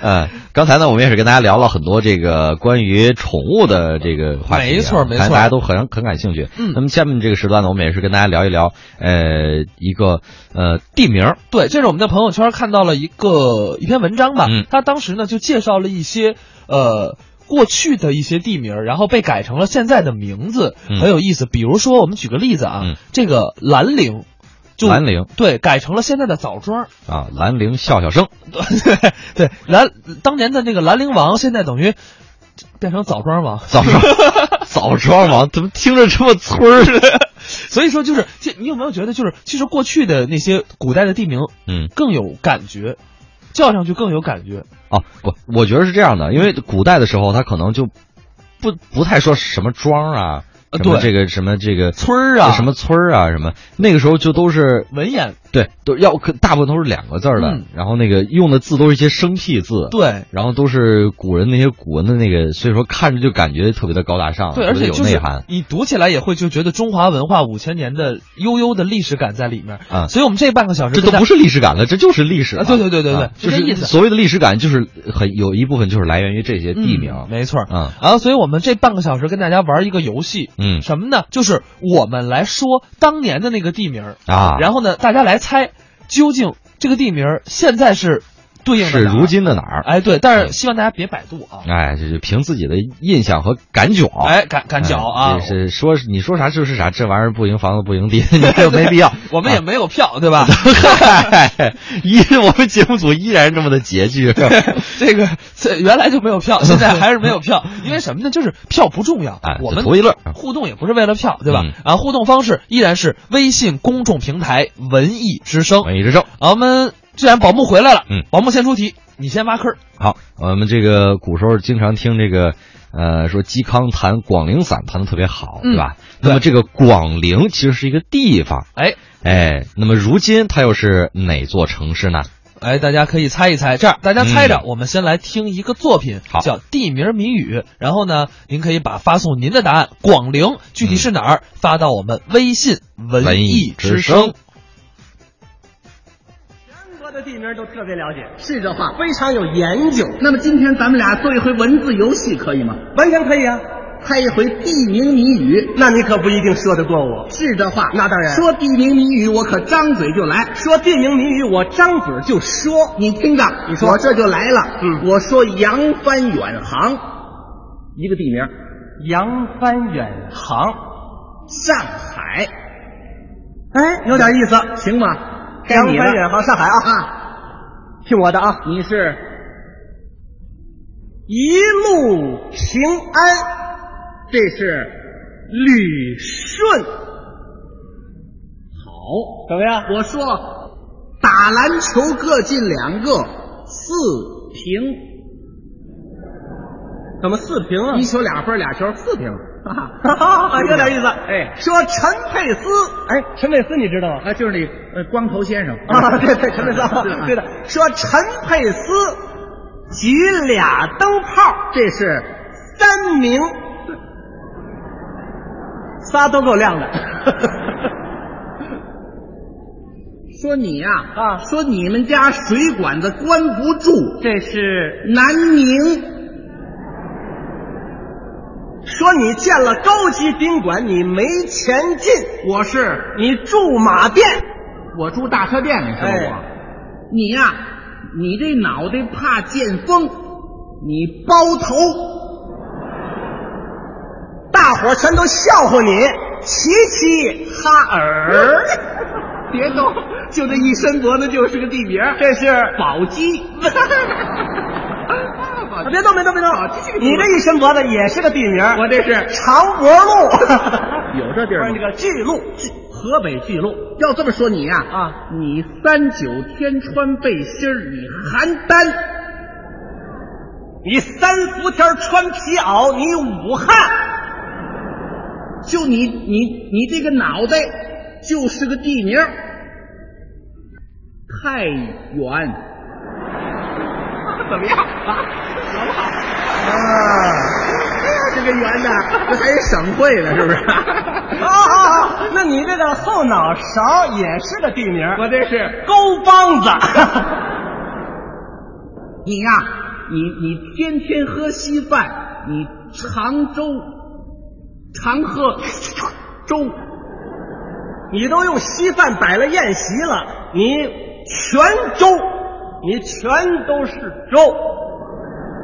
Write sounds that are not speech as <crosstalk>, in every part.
嗯，刚才呢，我们也是跟大家聊了很多这个关于宠物的这个话题、啊，没错没错大家都很很感兴趣。嗯那么下面这个时段呢，我们也是跟大家聊一聊，呃，一个呃地名，对，这是我们在朋友圈看到了一个一篇文章吧，嗯他当时呢就介绍了一些呃。过去的一些地名，然后被改成了现在的名字，嗯很有意思。比如说，我们举个例子啊，嗯这个兰陵，就兰陵对，改成了现在的枣庄。啊，兰陵笑笑生，<laughs> 对对，兰当年的那个兰陵王，现在等于变成枣庄王。枣庄，枣庄王怎么听着这么村儿似的？<laughs> 所以说，就是这，你有没有觉得，就是其实过去的那些古代的地名嗯，更有感觉，叫上去更有感觉。啊，不，我觉得是这样的，因为古代的时候，他可能就不不太说什么庄啊，什么这个什么这个村儿啊。什么村儿啊，什么那个时候就都是文言，对，都要可大部分都是两个字儿的，嗯然后那个用的字都是一些生僻字，，对然后都是古人那些古文的那个，所以说看着就感觉特别的高大上，对，而且有内涵。你读起来也会就觉得中华文化五千年的悠悠的历史感在里面啊所以我们这半个小时这都不是历史感了，这就是历史啊对对对对对啊就是意思所谓的历史感，就是很有一部分就是来源于这些地名，嗯没错。啊然后，所以我们这半个小时跟大家玩一个游戏，嗯什么呢？就是我们来说当年的那个地名，啊，然后呢，大家来猜究竟这个地名现在是对应的是如。今的哪儿？哎，对，但是希望大家别百度啊，哎，就是凭自己的印象和感觉。哎，感感觉啊是说你说啥就是啥，这玩意儿不赢房子不赢地，<laughs> 你这没必要。<laughs> 我们也没有票，对吧？<laughs> 嗨，依我们节目组依然这么的拮据。这个这原来就没有票，现在还是没有票，因为什么呢？就是票不重要哎，我们图一乐互动也不是为了票，对吧嗯？然后互动方式依然是微信公众平台“文艺之声”。文艺之声。啊，我们既然宝木回来了，嗯宝木先出题，你先挖坑儿。好，我们这个古时候经常听这个，呃，说嵇康弹广陵散弹的特别好，嗯对吧？那么这个广陵其实是一个地方，哎哎，那么如今它又是哪座城市呢？哎，大家可以猜一猜。这样，大家猜着，嗯我们先来听一个作品，好叫《地名谜语》。然后呢，您可以把发送您的答案，广陵具体是哪儿，发到我们微信文文艺之声声。全国的地名都特别了解，是这话。非常有研究，那么今天咱们俩做一回文字游戏，可以吗？完全可以啊。猜一回地名谜语。那你可不一定说得过我。是这话。那当然说地名谜语，我可张嘴就来。说地名谜语，我张嘴就说。你听着，你说我这就来了。嗯我说扬帆远航，一个地名，扬帆远航，上海，哎，有点意思。行吗？该扬你了帆远航，上海啊！啊，听我的啊，你是一路平安，这是旅顺，好。怎么样？我说打篮球各进两个，四平，怎么四平啊一？球俩分俩球四平。哈哈哈，有点意思。哎说陈佩斯，哎，陈佩斯你知道吗？啊，就是你呃光头先生啊，对对，<laughs> 陈佩斯 <laughs> 对的。说陈佩斯举俩灯泡，这是三明，仨都够亮的。<laughs> 说你呀啊说你们家水管子关不住，这是南宁说你建了高级宾馆，你没钱进，我是。你住马店。我住大车店，你说我，哎。你呀，你这脑袋怕见风，你包头，大伙儿全都笑话你，齐齐哈尔。<laughs> 别动，就这一伸脖子就是个地名，这是。宝鸡。<laughs> 啊别动，别动，别动！你这一伸脖子也是个地名，我这是长脖路，<laughs> 有这地儿吗？这个巨鹿，巨河北巨鹿。要这么说你呀啊，你三九天穿背心儿，你邯郸，你三伏天穿皮袄，你武汉，就你你你这个脑袋就是个地名，太原。怎么样啊？好不好？啊，这个圆的，这还是省会呢，是不是？啊啊啊！那你这个后脑勺也是个地名，我这是沟帮子。<laughs> 你呀、你你天天喝稀饭，你常粥常喝粥，你都用稀饭摆了宴席了，你全粥，你全都是粥。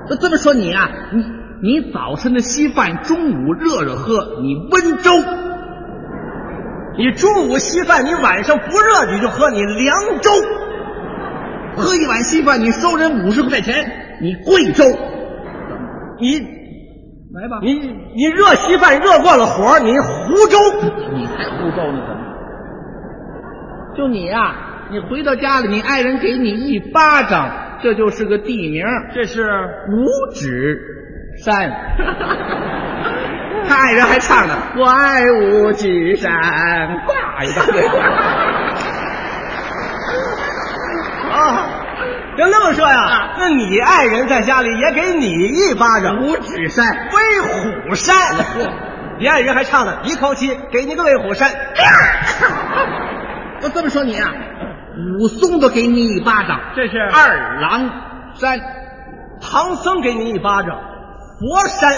那这么说你啊，你你早晨的稀饭，中午热热喝，你温粥。你中午稀饭，你晚上不热你就喝，你凉粥。喝一碗稀饭，你收人五十块钱，你贵州。你来吧，你你热稀饭热过了火，你糊粥。你才胡诌呢，怎么？就你呀、你回到家里，你爱人给你一巴掌，这就是个地名，这是五指山。<laughs> 他爱人还唱呢，我爱五指山，呱一大堆。啊，要那么说呀，那你爱人在家里也给你一巴掌，五指山，威虎山。你爱人还唱呢，一口气给你个威虎山。<laughs> 我这么说你啊，武松都给你一巴掌，这是二郎山。唐僧给你一巴掌，佛山。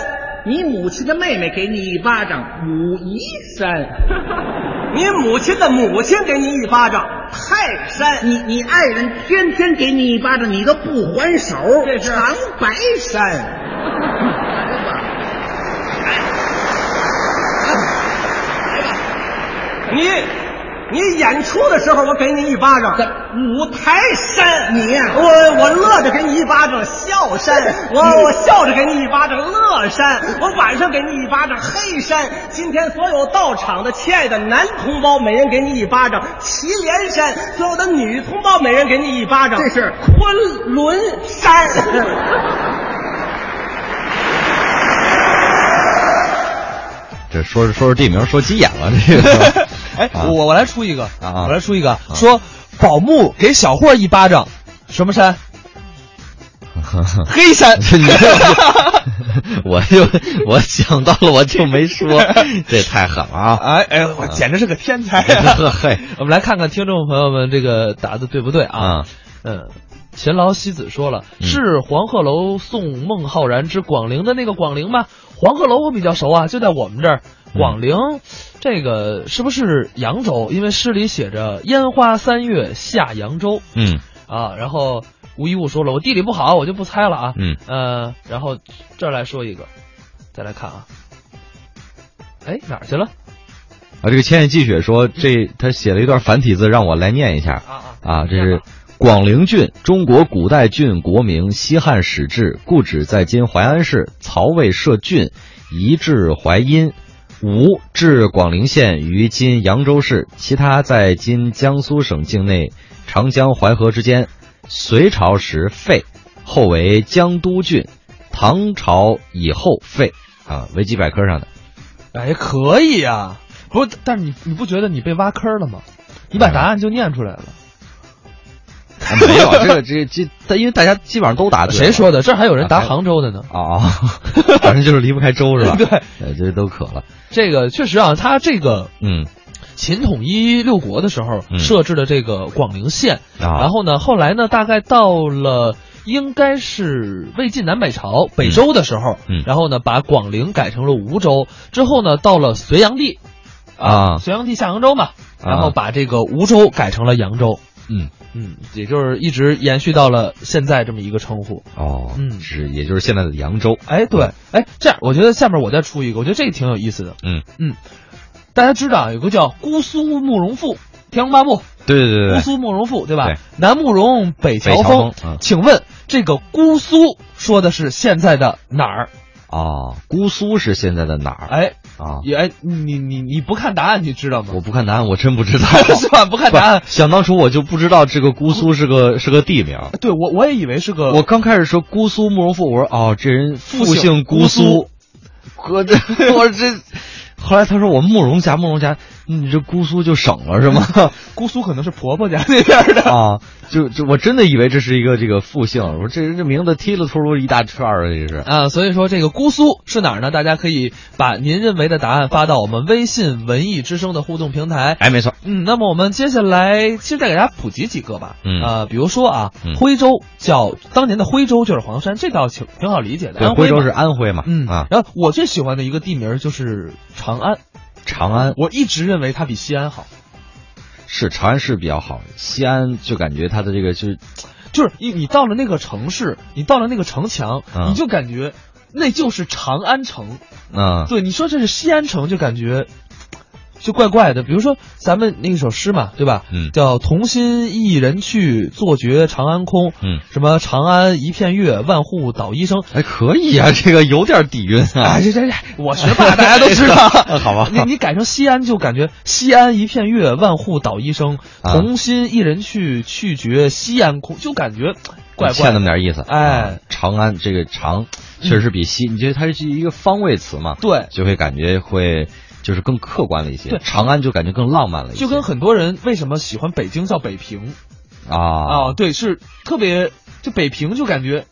你母亲的妹妹给你一巴掌，武夷山。<laughs> 你母亲的母亲给你一巴掌，泰山。你你爱人天天给你一巴掌，你都不还手，这是长白山。<laughs> 你你演出的时候，我给你一巴掌，五台山。你呀我我乐着给你一巴掌，笑山。我我笑着给你一巴掌，乐山。我晚上给你一巴掌，黑山。今天所有到场的亲爱的男同胞，每人给你一巴掌，祁连山。所有的女同胞，每人给你一巴掌，这是昆仑山。<laughs> 这说着说着地名说急眼了，这个哎，啊我我来出一个，啊我来出一个，说宝木给小霍一巴掌，什么山？黑山。<laughs> 你这 <laughs> 我就我想到了，我就没说，这太狠了啊！哎哎，我简直是个天才呵 <laughs> 嘿我们来看看听众朋友们这个答的对不对啊？啊，嗯，勤劳西子说了，嗯是黄鹤楼送孟浩然之广陵的那个广陵吗？黄鹤楼我比较熟啊，就在我们这儿。广陵，这个是不是扬州？因为诗里写着“烟花三月下扬州嗯”啊。然后吴一物说了，我地理不好，我就不猜了啊。嗯，呃，然后这儿来说一个，再来看啊。哎，哪儿去了？啊，这个千叶积雪说，这他写了一段繁体字，让我来念一下啊啊啊，这是广陵郡，中国古代郡国名，西汉始置，故址在今淮安市，曹魏设郡，移至淮阴。吴至广陵县于今扬州市，其他在今江苏省境内长江淮河之间。隋朝时废，后为江都郡，唐朝以后废。啊，维基百科上的。哎，可以呀、不是，但是你你不觉得你被挖坑了吗？你把答案就念出来了。啊没有，这个这这，但因为大家基本上都答对。谁说的？这还有人答杭州的呢。啊？<laughs> 反正就是离不开州是吧？<laughs> 对，呃，这都渴了。这个确实啊，他这个嗯秦统一六国的时候嗯设置的这个广陵县，啊，然后呢，后来呢，大概到了应该是魏晋南北朝北周的时候，嗯然后呢，把广陵改成了吴州，之后呢，到了隋炀帝，啊隋炀帝下扬州嘛，然后把这个吴州改成了扬州，嗯嗯，也就是一直延续到了现在这么一个称呼。哦，嗯是，也就是现在的扬州。哎，对，哎，这样，我觉得下面我再出一个，我觉得这个挺有意思的。嗯嗯，大家知道啊有个叫姑苏慕容复，《天龙八部》对对对对，姑苏慕容复，对吧？对南慕容，北乔峰。峰嗯请问这个姑苏说的是现在的哪儿？哦，姑苏是现在的哪儿？哎，啊，也哎，你你你不看答案，你知道吗？我不看答案，我真不知道，<laughs> 是吧？不看答案，想当初我就不知道这个姑苏是个是个地名。对我我也以为是个我刚开始说姑苏慕容复，我说哦，这人复姓姑苏，我这 <laughs> 我这，后来他说我慕容家，慕容家你这姑苏就省了是吗？<laughs> 姑苏可能是婆婆家那边的。<laughs> 啊，就就我真的以为这是一个这个复姓，我说这人这名字踢了秃噜一大串儿啊，这是。啊，所以说这个姑苏是哪儿呢？大家可以把您认为的答案发到我们微信文艺之声的互动平台。哎，没错，嗯，那么我们接下来其实再给大家普及几个吧。嗯呃，比如说啊，嗯徽州叫当年的徽州就是黄山，这倒挺挺好理解的。徽州是安徽嘛，嗯啊，然后我最喜欢的一个地名就是长安，长安我一直认为它比西安好。是长安是比较好，西安就感觉它的这个就是就是你你到了那个城市，你到了那个城墙，嗯你就感觉那就是长安城。嗯对，你说这是西安城，就感觉就怪怪的。比如说咱们那首诗嘛，对吧？嗯叫“同心一人去，坐觉长安空”。嗯，什么“长安一片月，万户捣衣声”。哎，可以啊，<laughs> 这个有点底蕴啊哎，。这这这，我学霸，大家都知道。<laughs> 好吧你你改成西安，就感觉西安一片月，万户捣衣声。同心一人去，去绝西安空，就感觉怪怪欠那的。么点意思，哎啊长安这个长，确实是比西，你觉得它是一个方位词嘛？对就会感觉会就是更客观了一些。对长安就感觉更浪漫了一些，就跟很多人为什么喜欢北京叫北平啊啊？对，是特别就北平就感觉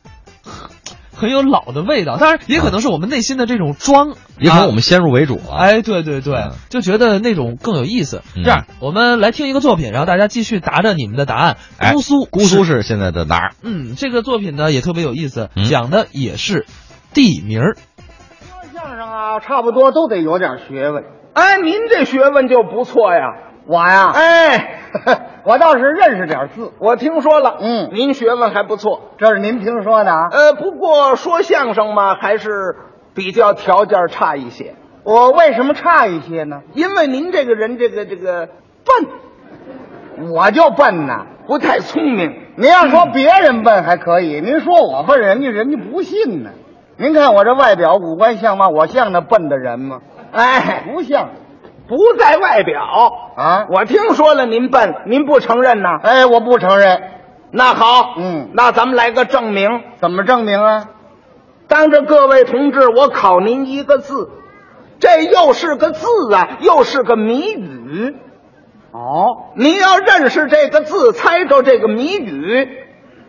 很很有老的味道。当然，也可能是我们内心的这种装，也可能我啊们先入为主了。哎，对对对嗯，就觉得那种更有意思。嗯这样，我们来听一个作品，然后大家继续答着你们的答案。哎姑苏，姑苏是现在的哪儿？嗯，这个作品呢也特别有意思，嗯讲的也是地名儿。说相声啊，差不多都得有点学问。哎，您这学问就不错呀。我呀，哎，<laughs> 我倒是认识点字，我听说了，嗯您学问还不错。这是您听说的啊。呃，不过说相声嘛，还是比较条件差一些，我为什么差一些呢？因为您这个人这个这个笨，我就笨呐。不太聪明。您要说别人笨还可以，您说我笨，人家人家不信呢。您看我这外表五官像吗？我像那笨的人吗？哎，不像不在外表啊。我听说了您笨，您不承认呐？哎，我不承认。那好，嗯那咱们来个证明。怎么证明啊？当着各位同志，我考您一个字，这又是个字啊，又是个谜语。哦，您要认识这个字，猜着这个谜语，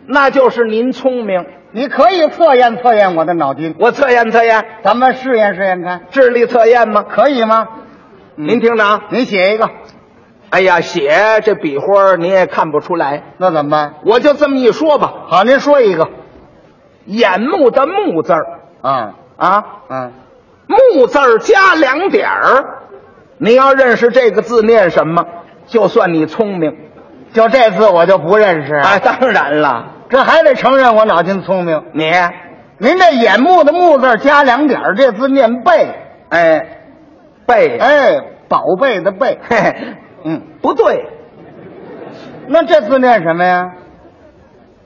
那就是您聪明。你可以测验测验我的脑筋，我测验测验，咱们试验试验看，智力测验吗？可以吗？您听着啊，您写一个，哎呀，写这笔画儿您也看不出来，那怎么办？我就这么一说吧。好，您说一个。眼目的目字儿啊啊，嗯，木字儿加两点儿，你要认识这个字念什么，就算你聪明。就这字我就不认识。哎，当然了，这还得承认我脑筋聪明。你您这眼目的目字加两点，这字念贝，哎，贝哎，宝贝的贝。嘿嘿，嗯，不对，那这字念什么呀？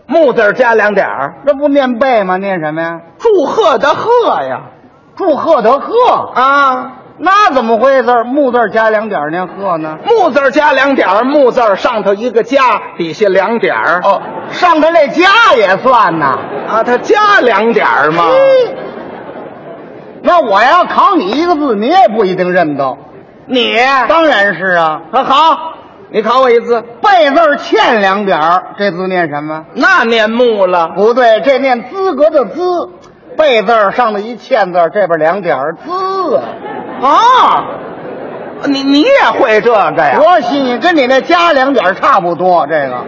木字加两点儿，这不念贝吗？念什么呀？祝贺的贺呀，祝贺的贺，啊，那怎么回事？木字加两点儿念贺呢？木字加两点儿，木字上头一个加，底下两点儿。哦，上头这加也算呐。啊，他加两点儿嘛。那我要考你一个字，你也不一定认得。你当然是啊，啊好，你考我一字，背字欠两点儿，这字念什么？那念木了。不对，这念资格的资，背字上头一欠字，这边两点儿资啊。啊，你你也会这个呀？多新鲜，跟你那加两点差不多。这个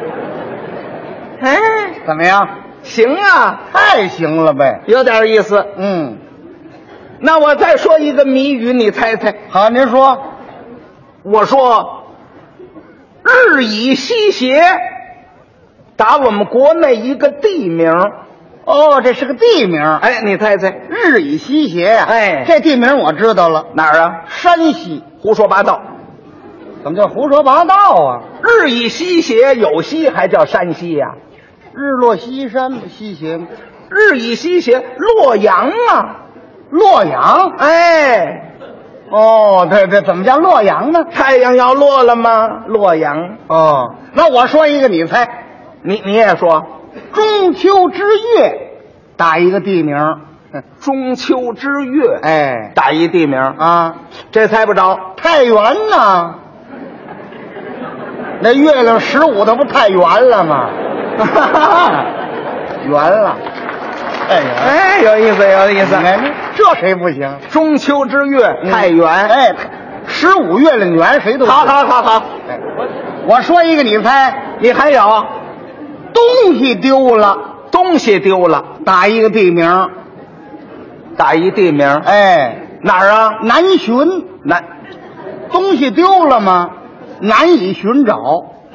哎，怎么样？行啊，太行了呗。有点意思。嗯，那我再说一个谜语，你猜猜。好，您说我说，日以西斜，打我们国内一个地名。哦，这是个地名。哎，你猜猜日以西斜呀、哎这地名我知道了，哪儿啊？山西。胡说八道。怎么叫胡说八道啊？日以西斜，有西还叫山西呀、日落西山西斜，日以西斜，洛阳啊。洛阳。哎，哦，对对，怎么叫洛阳呢？太阳要落了吗？洛阳。哦，那我说一个，你猜。你你也说，中秋之月，打一个地名。中秋之月，哎，打一地名，啊，这猜不着。太原呐。那月亮十五，那不太圆了吗？<laughs> 圆了。哎，有意思，有意思。你看这谁不行？中秋之月太圆。哎，十五月亮圆，谁都好好好好，哎我说一个，你猜，你还有东西丢了，东西丢了，打一个地名，打一地名，哎，哪儿啊？难寻，南东西丢了吗？难以寻找，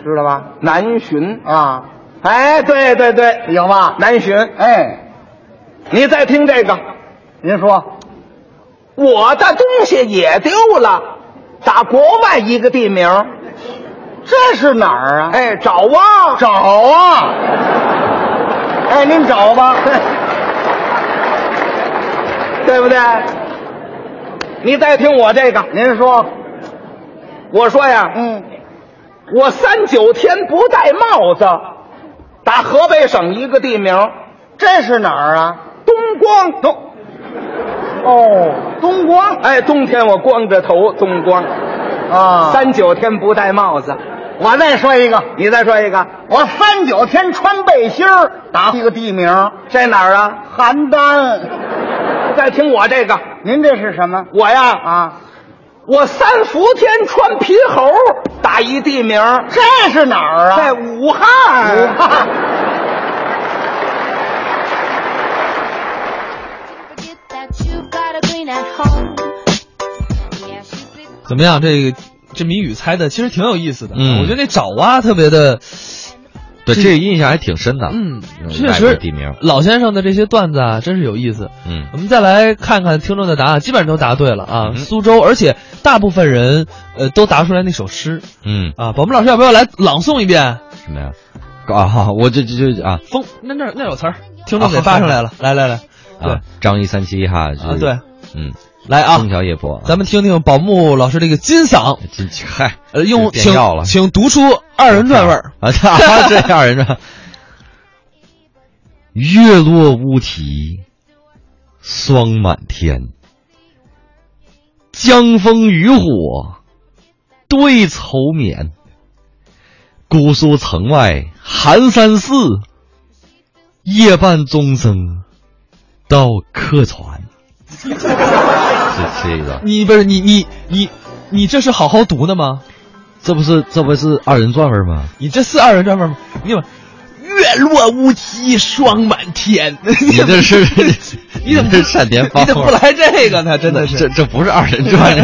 知道吧？南浔。啊，哎，对对对，有吗？南浔。哎，你再听这个，您说，我的东西也丢了，打国外一个地名，这是哪儿啊？哎，找啊，找啊！哎，您找吧。<laughs> 对不对？你再听我这个，您说，我说呀，嗯，我三九天不戴帽子，打河北省一个地名，这是哪儿啊？东光东。哦，东光哎，冬天我光着头，东光。啊。三九天不戴帽子，我再说一个，你再说一个，我三九天穿背心儿，打一个地名，在哪儿啊？邯郸。<laughs> 再听我这个，您这是什么？我呀，啊，我三伏天穿皮猴，打一地名，这是哪儿啊？在武汉。武汉。怎么样？这个这谜语猜的其实挺有意思的。嗯我觉得那爪哇特别的，对，这个印象还挺深的。嗯，嗯确实地名。老先生的这些段子啊，真是有意思。嗯我们再来看看听众的答案，基本上都答对了啊。嗯苏州，而且大部分人呃都答出来那首诗嗯，啊。宝木老师要不要来朗诵一遍？什么呀？啊，好我这这这啊风那那那有词儿，听众给发上来了。<laughs> 来来来，对啊，张一三七哈，就是啊对，嗯，来啊枫，桥夜泊，咱们听听宝木老师这个金嗓，这这嗨，呃，用请调了请读出二人转味儿。<laughs> 啊这二人转。月落乌啼，霜满天。江枫渔火，对愁眠。姑苏城外寒山寺，夜半钟声到客船。<laughs> 这这个，你不是你你你你这是好好读的吗？这不是这不是二人转味吗？你这是二人转味吗？你怎么月落乌啼霜满天？<laughs> 你这是你怎么这是单田芳？你怎么不来这个呢？真的是这这不是二人转，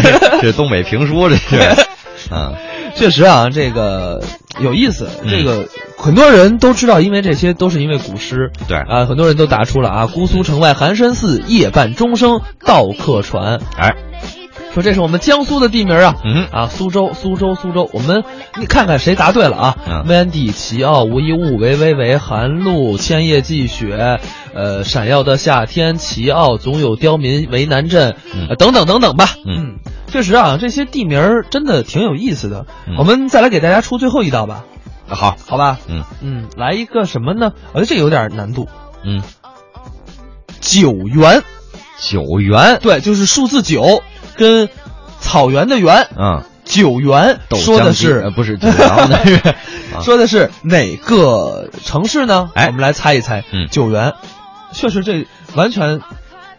这是东北评书，这是。<laughs> 嗯确实啊，这个有意思。嗯这个很多人都知道，因为这些都是因为古诗。对啊，很多人都答出了啊，姑苏城外寒山寺，夜半钟声到客船。哎，说这是我们江苏的地名啊，嗯啊，苏州，苏州，苏州。我们你看看谁答对了啊？嗯温蒂、齐奥、无一物、维维维、寒露、千叶寄雪，呃，闪耀的夏天，齐奥总有刁民为难镇，嗯呃等等等等吧。嗯确实啊，这些地名儿真的挺有意思的。嗯。我们再来给大家出最后一道吧，好，好吧？嗯。嗯，来一个什么呢？我觉得这有点难度。嗯，九原，九原，对，就是数字九跟草原的原，嗯，九原说的是不是 <laughs> 说的是哪个城市呢？哎。我们来猜一猜。嗯。九原，确实这完全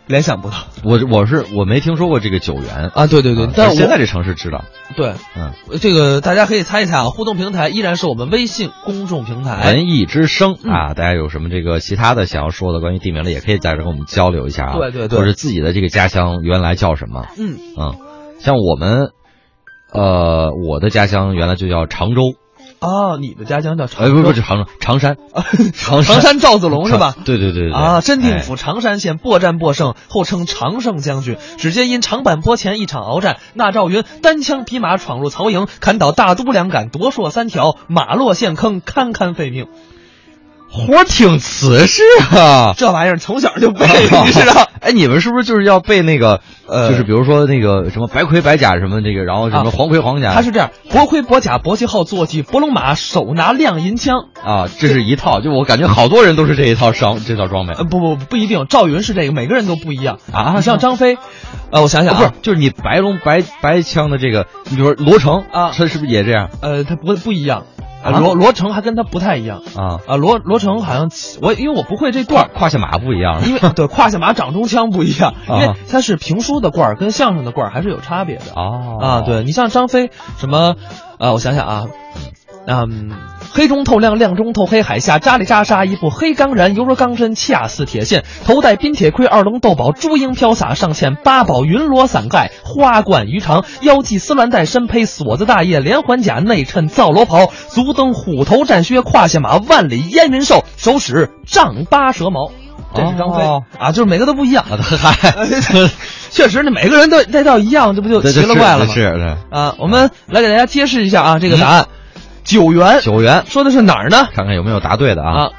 联想不到我我是我没听说过这个九元啊！对对对，啊但是现在这城市知道，对嗯，这个大家可以猜一猜啊，互动平台依然是我们微信公众平台。文艺之声嗯啊，大家有什么这个其他的想要说的关于地名的，也可以在这跟我们交流一下啊。对对对或者自己的这个家乡原来叫什么？嗯，嗯，像我们，呃，我的家乡原来就叫常州，哦，你的家乡叫常呃，州，不不是常州，常山，常常山赵子龙是吧？对对对对啊，真定哎府常山县破战破胜，后称常胜将军。只见因长坂坡前一场鏖战，那赵云单枪匹马闯入曹营，砍倒大都两杆，夺槊三条，马落陷坑，堪堪废命。活挺瓷实啊。<laughs> 这玩意儿从小就背，<laughs> 你知道？哎，你们是不是就是要背那个呃就是比如说那个什么白盔白甲什么这个，然后什么啊黄盔黄甲？他是这样：薄盔薄甲薄旗号，坐骑博龙马，手拿亮银枪。啊，这是一套，就我感觉好多人都是这一套装这套装备呃，不不不一定，赵云是这个，每个人都不一样啊你像张飞，呃，我想想啊，不是，就是你白龙白白枪的这个，你比如说罗成啊他是不是也这样呃，他不不一样，呃啊罗罗成还跟他不太一样啊？啊，罗罗成好像我因为我不会这段。胯下马不一样，因为 <laughs> 对胯下马掌中枪不一样，因为他是评书的罐儿跟相声的罐儿还是有差别的哦啊。对你像张飞什么，呃，我想想啊，嗯，黑中透亮，亮中透黑，海下扎里扎沙一副黑钢髯，犹如钢针，恰似铁线。头戴冰铁盔，二龙斗宝，珠缨飘洒，上嵌八宝云罗伞盖，花冠鱼肠，腰系丝鸾带，身披锁子大叶，连环甲，内衬皂罗袍，足蹬虎头战靴，胯下马，万里烟云兽，手使丈八蛇矛。这是张飞、哦啊，就是每个都不一样。啊，嗨，确实，那每个人都那倒一样，这不就奇了怪了吗？<laughs> 是是啊，我们来给大家揭示一下啊，这个答案，九元，九元，说的是哪儿呢？看看有没有答对的啊。啊，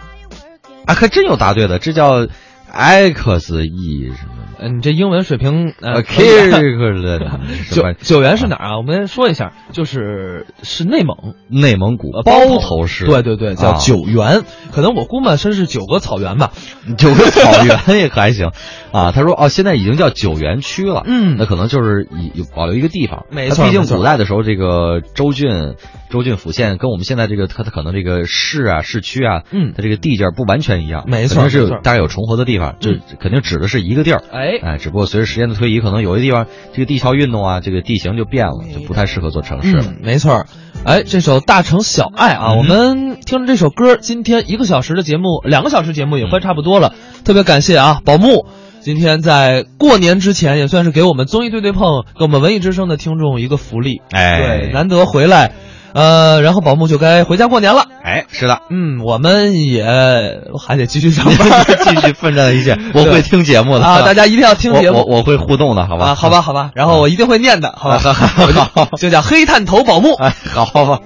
啊，还真有答对的，这叫 X E 什么嗯，你这英文水平呃以的 <laughs> 什九九元是哪儿啊？我们说一下，就是是内蒙。内蒙古呃包头市，对对对，叫啊。九原，可能我估摸真是九个草原吧。<laughs> 九个草原也可还行。啊。他说哦，现在已经叫九原区了，嗯。那可能就是以有保留一个地方。没错毕竟古代的时候，这个州郡、州郡府县跟我们现在这个它它可能这个市啊、市区啊，嗯。它这个地界儿不完全一样，没错肯定是有大概有重合的地方，就嗯。肯定指的是一个地儿。哎，哎，只不过随着时间的推移，可能有些地方这个地壳运动啊，这个地形就变了，就不太适合做城市了。嗯，没错儿。哎，这首《大城小爱》啊，嗯我们听着这首歌，今天一个小时的节目，两个小时节目也快差不多了。特别感谢啊，宝木今天在过年之前，也算是给我们综艺对对碰，给我们文艺之声的听众一个福利。哎对，难得回来，呃，然后宝木就该回家过年了。哎，是的，嗯，我们也还得继续上班，<laughs> 继续奋战一切。我会听节目的啊，大家一定要听节目。我我我会互动的，好吧？啊，好吧，好吧，然后我一定会念的，好吧？<laughs> <laughs> 好就叫黑探头宝木。哎，好吧。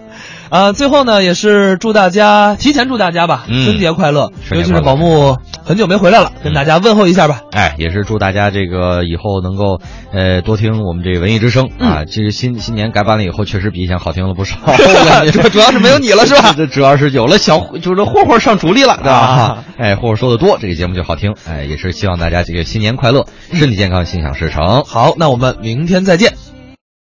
啊，最后呢，也是祝大家提前祝大家吧，嗯春节快乐！尤其是宝木很久没回来了，跟大家问候一下吧。哎，也是祝大家这个以后能够呃多听我们这个文艺之声嗯啊。其实新新年改版了以后，确实比以前好听了不少。<laughs> 主主要是没有你了是吧这 <laughs> 主要是有了小就是霍霍上主力了，对吧？啊 <laughs> 哎，霍霍说的多，这个节目就好听。哎，也是希望大家这个新年快乐，身体健康，心想事成。好，那我们明天再见。